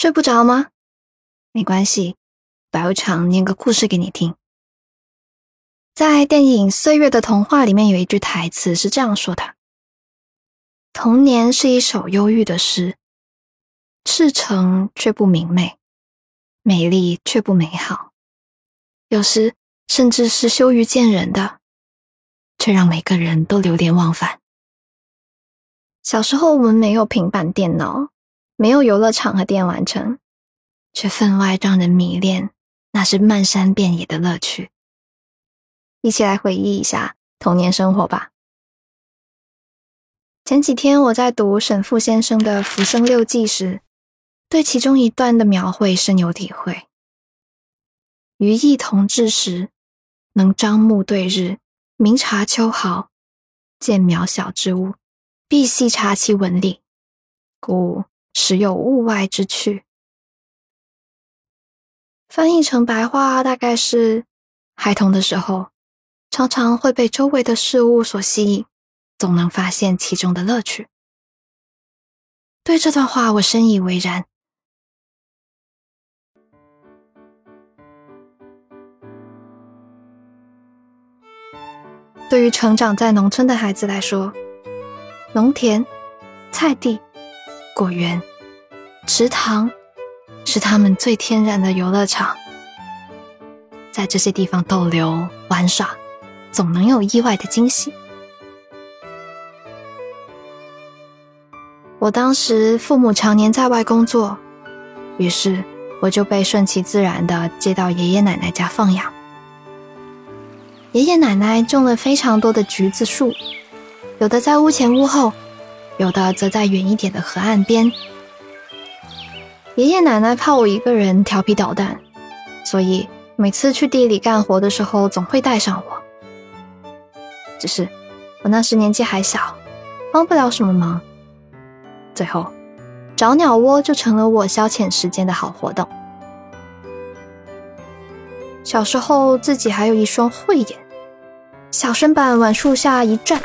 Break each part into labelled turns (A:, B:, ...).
A: 睡不着吗？没关系，白无常念个故事给你听。在电影《岁月的童话》里面有一句台词是这样说的：“童年是一首忧郁的诗，赤诚却不明媚，美丽却不美好，有时甚至是羞于见人的，却让每个人都流连忘返。”小时候我们没有平板电脑，没有游乐场和电玩城，却分外让人迷恋，那是漫山遍野的乐趣。一起来回忆一下童年生活吧。前几天我在读沈复先生的《浮生六记》时，对其中一段的描绘深有体会。余意同志时，能张目对日，明察秋毫，见渺小之物，必细察其纹理，故时有物外之趣。翻译成白话大概是：孩童的时候。常常会被周围的事物所吸引，总能发现其中的乐趣。对这段话，我深以为然。对于成长在农村的孩子来说，农田、菜地、果园、池塘，是他们最天然的游乐场。在这些地方逗留、玩耍。总能有意外的惊喜。我当时父母常年在外工作，于是我就被顺其自然的接到爷爷奶奶家放养。爷爷奶奶种了非常多的橘子树，有的在屋前屋后，有的则在远一点的河岸边。爷爷奶奶怕我一个人调皮捣蛋，所以每次去地里干活的时候，总会带上我。只是我那时年纪还小，帮不了什么忙。最后，找鸟窝就成了我消遣时间的好活动。小时候自己还有一双慧眼，小身板往树下一站，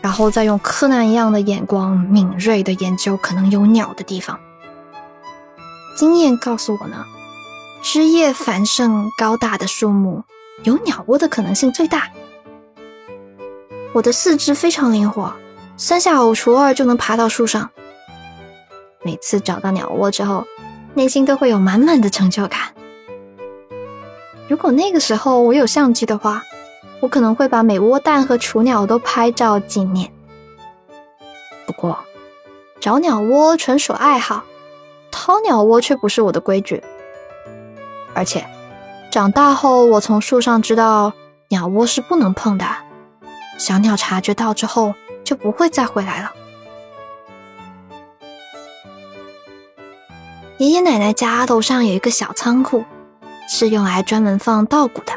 A: 然后再用柯南一样的眼光敏锐的研究可能有鸟的地方。经验告诉我呢，枝叶繁盛高大的树木，有鸟窝的可能性最大。我的四肢非常灵活，三下五除二就能爬到树上。每次找到鸟窝之后，内心都会有满满的成就感。如果那个时候我有相机的话，我可能会把每窝蛋和雏鸟都拍照纪念。不过，找鸟窝纯属爱好，掏鸟窝却不是我的规矩。而且，长大后我从树上知道，鸟窝是不能碰的。小鸟察觉到之后，就不会再回来了。爷爷奶奶家楼上有一个小仓库，是用来专门放稻谷的。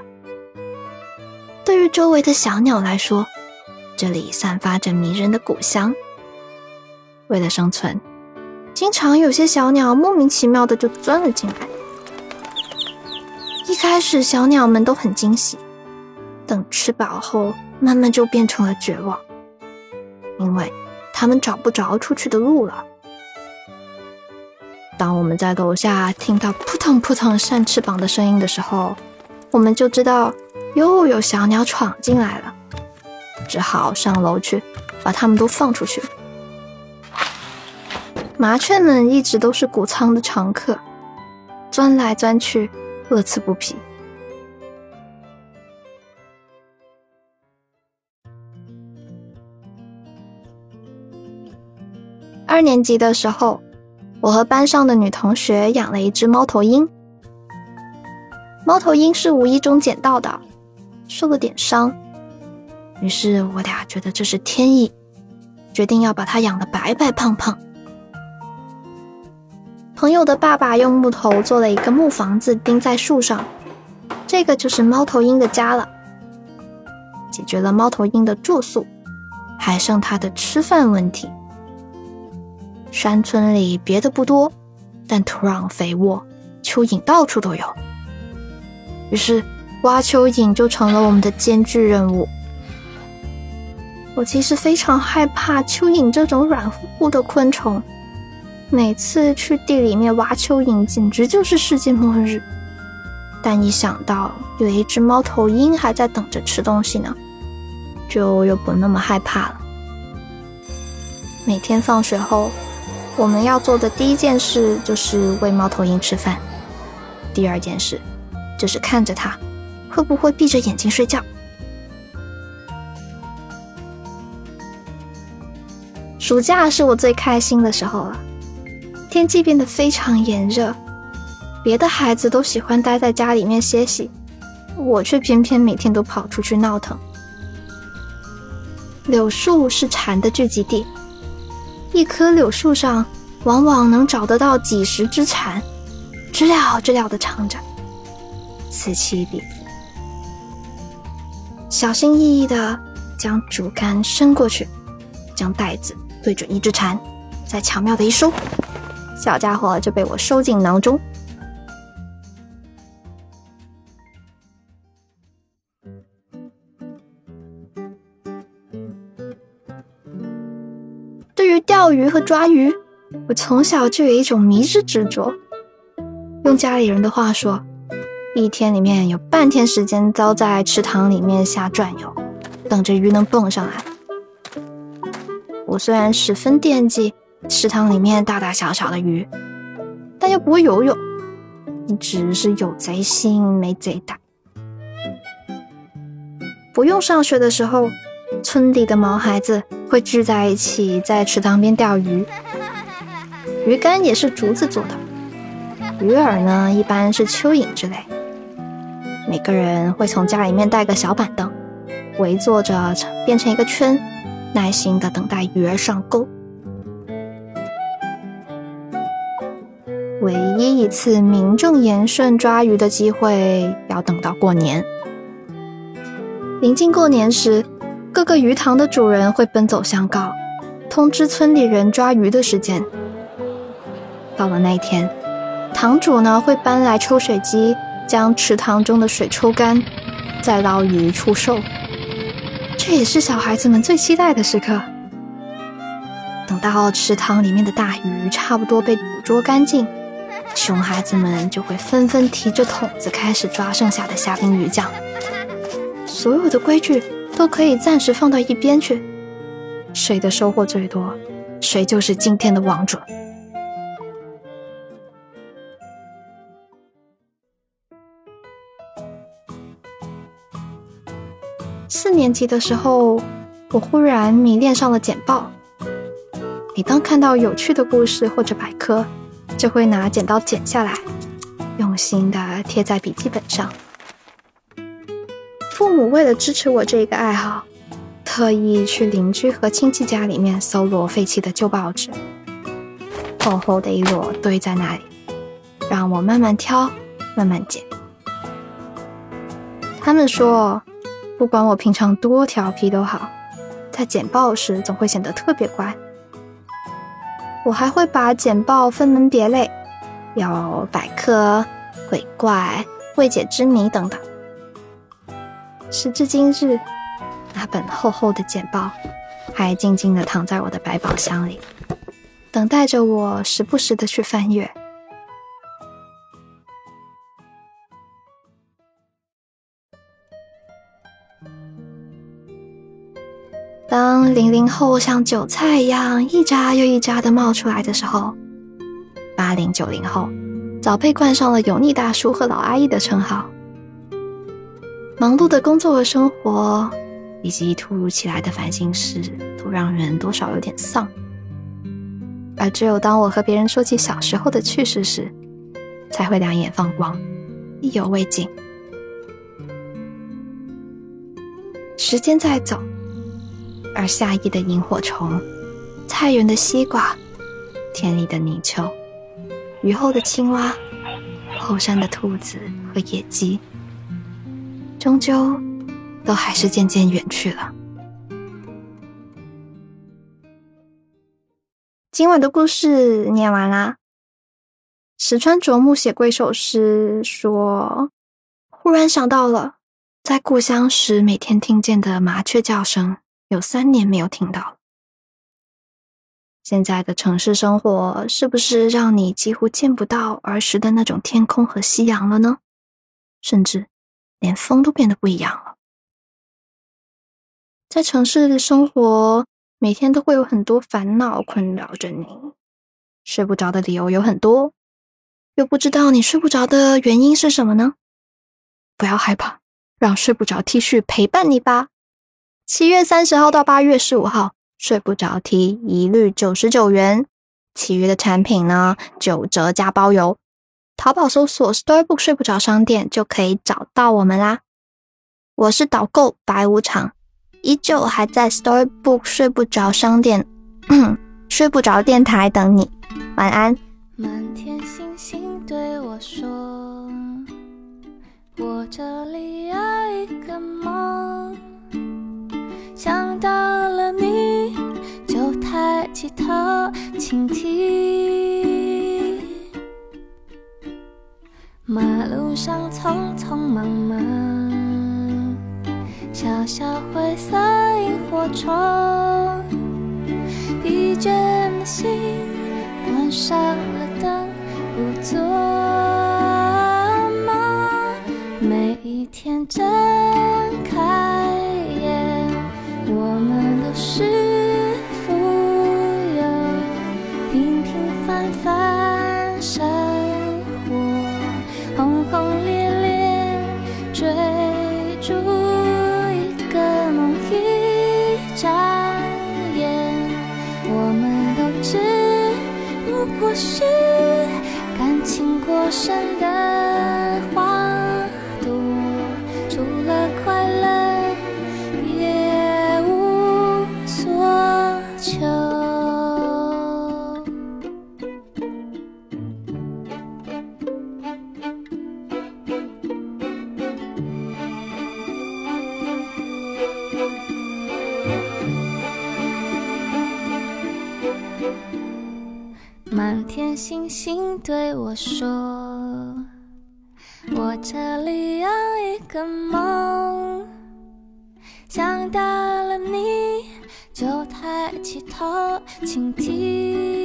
A: 对周围的小鸟来说，这里散发着迷人的谷香。为了生存，经常有些小鸟莫名其妙的就钻了进来。一开始，小鸟们都很惊喜，等吃饱后。慢慢就变成了绝望，因为他们找不着出去的路了。当我们在楼下听到扑腾扑腾扇翅膀的声音的时候，我们就知道又有小鸟闯进来了，只好上楼去把它们都放出去。麻雀们一直都是谷仓的常客，钻来钻去，乐此不疲。二年级的时候，我和班上的女同学养了一只猫头鹰。猫头鹰是无意中捡到的，受了点伤，于是我俩觉得这是天意，决定要把它养得白白胖胖。朋友的爸爸用木头做了一个木房子，钉在树上，这个就是猫头鹰的家了。解决了猫头鹰的住宿，还剩它的吃饭问题。山村里别的不多，但土壤肥沃，蚯蚓到处都有。于是挖蚯蚓就成了我们的艰巨任务。我其实非常害怕蚯蚓这种软乎乎的昆虫，每次去地里面挖蚯蚓，简直就是世界末日。但一想到有一只猫头鹰还在等着吃东西呢，就又不那么害怕了。每天放学后，我们要做的第一件事就是喂猫头鹰吃饭，第二件事就是看着它会不会闭着眼睛睡觉。暑假是我最开心的时候了，天气变得非常炎热。别的孩子都喜欢待在家里面歇息，我却偏偏每天都跑出去闹腾。柳树是蝉的聚集地，一棵柳树上往往能找得到几十只蝉，知了知了的唱着，此起彼伏。小心翼翼的将竹竿伸过去，将袋子对准一只蝉，再巧妙的一收，小家伙就被我收进囊中。对于钓鱼和抓鱼，我从小就有一种迷之执着。用家里人的话说，一天里面有半天时间遭在池塘里面瞎转悠，等着鱼能蹦上来。我虽然十分惦记池塘里面大大小小的鱼，但又不会游泳，一直是有贼心没贼胆。不用上学的时候。村里的毛孩子会聚在一起，在池塘边钓鱼。鱼竿也是竹子做的，鱼饵呢一般是蚯蚓之类。每个人会从家里面带个小板凳，围坐着变成一个圈，耐心的等待鱼儿上钩。唯一一次名正言顺抓鱼的机会，要等到过年。临近过年时。各个鱼塘的主人会奔走相告，通知村里人抓鱼的时间。到了那一天，塘主呢会搬来抽水机，将池塘中的水抽干，再捞鱼出售。这也是小孩子们最期待的时刻。等到池塘里面的大鱼差不多被捕捉干净，熊孩子们就会纷纷提着桶子开始抓剩下的虾兵鱼将。所有的规矩。都可以暂时放到一边去，谁的收获最多，谁就是今天的王者。四年级的时候，我忽然迷恋上了简报。每当看到有趣的故事或者百科，就会拿剪刀剪下来，用心的贴在笔记本上。父母为了支持我这个爱好，特意去邻居和亲戚家里面搜罗废弃的旧报纸，厚厚的一摞堆在那里，让我慢慢挑，慢慢捡。他们说，不管我平常多调皮都好，在剪报时总会显得特别乖。我还会把简报分门别类，有百科、鬼怪、未解之谜等等。时至今日，那本厚厚的简报还静静的躺在我的百宝箱里，等待着我时不时的去翻阅。当零零后像韭菜一样一扎又一扎的冒出来的时候，八零九零后早被冠上了油腻大叔和老阿姨的称号。忙碌的工作和生活，以及突如其来的烦心事，都让人多少有点丧。而只有当我和别人说起小时候的趣事时，才会两眼放光，意犹未尽。时间在走，而夏夜的萤火虫、菜园的西瓜、田里的泥鳅、雨后的青蛙、后山的兔子和野鸡。终究，都还是渐渐远去了。今晚的故事念完啦。石川啄木写过一首诗，说：“忽然想到了，在故乡时每天听见的麻雀叫声，有三年没有听到了。现在的城市生活是不是让你几乎见不到儿时的那种天空和夕阳了呢？甚至连风都变得不一样了。在城市的生活，每天都会有很多烦恼困扰着你，睡不着的理由有很多，又不知道你睡不着的原因是什么呢？不要害怕，让睡不着 T 恤陪伴你吧。七月三十号到八月十五号，睡不着 T 一律九十九元，其余的产品呢九折加包邮。淘宝搜索 Storybook 睡不着商店就可以找到我们啦。我是导购白无常。依旧还在 Storybook 睡不着商店，睡不着电台等你，晚安。
B: 满天星星对我说，我这里有一个梦，想到了你就抬起头倾听。马路上匆匆忙忙。小小灰色萤火虫，疲倦的心关上了灯，不做梦。每一天真住一个梦一眨眼我们都只不过是感情过剩的轻对我说：“我这里有一个梦，想到了你就抬起头倾听。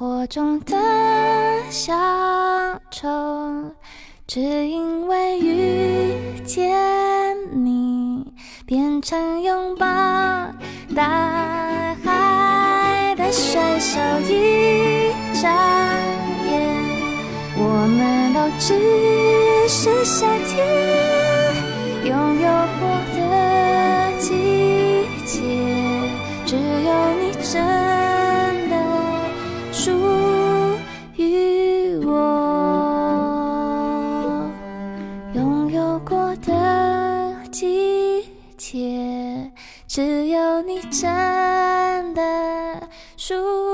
B: 火中的小丑，只因为遇见你。变成拥抱大海的水手，一眨眼，我们都只是夏天拥有过的季节，只有你真 shoot.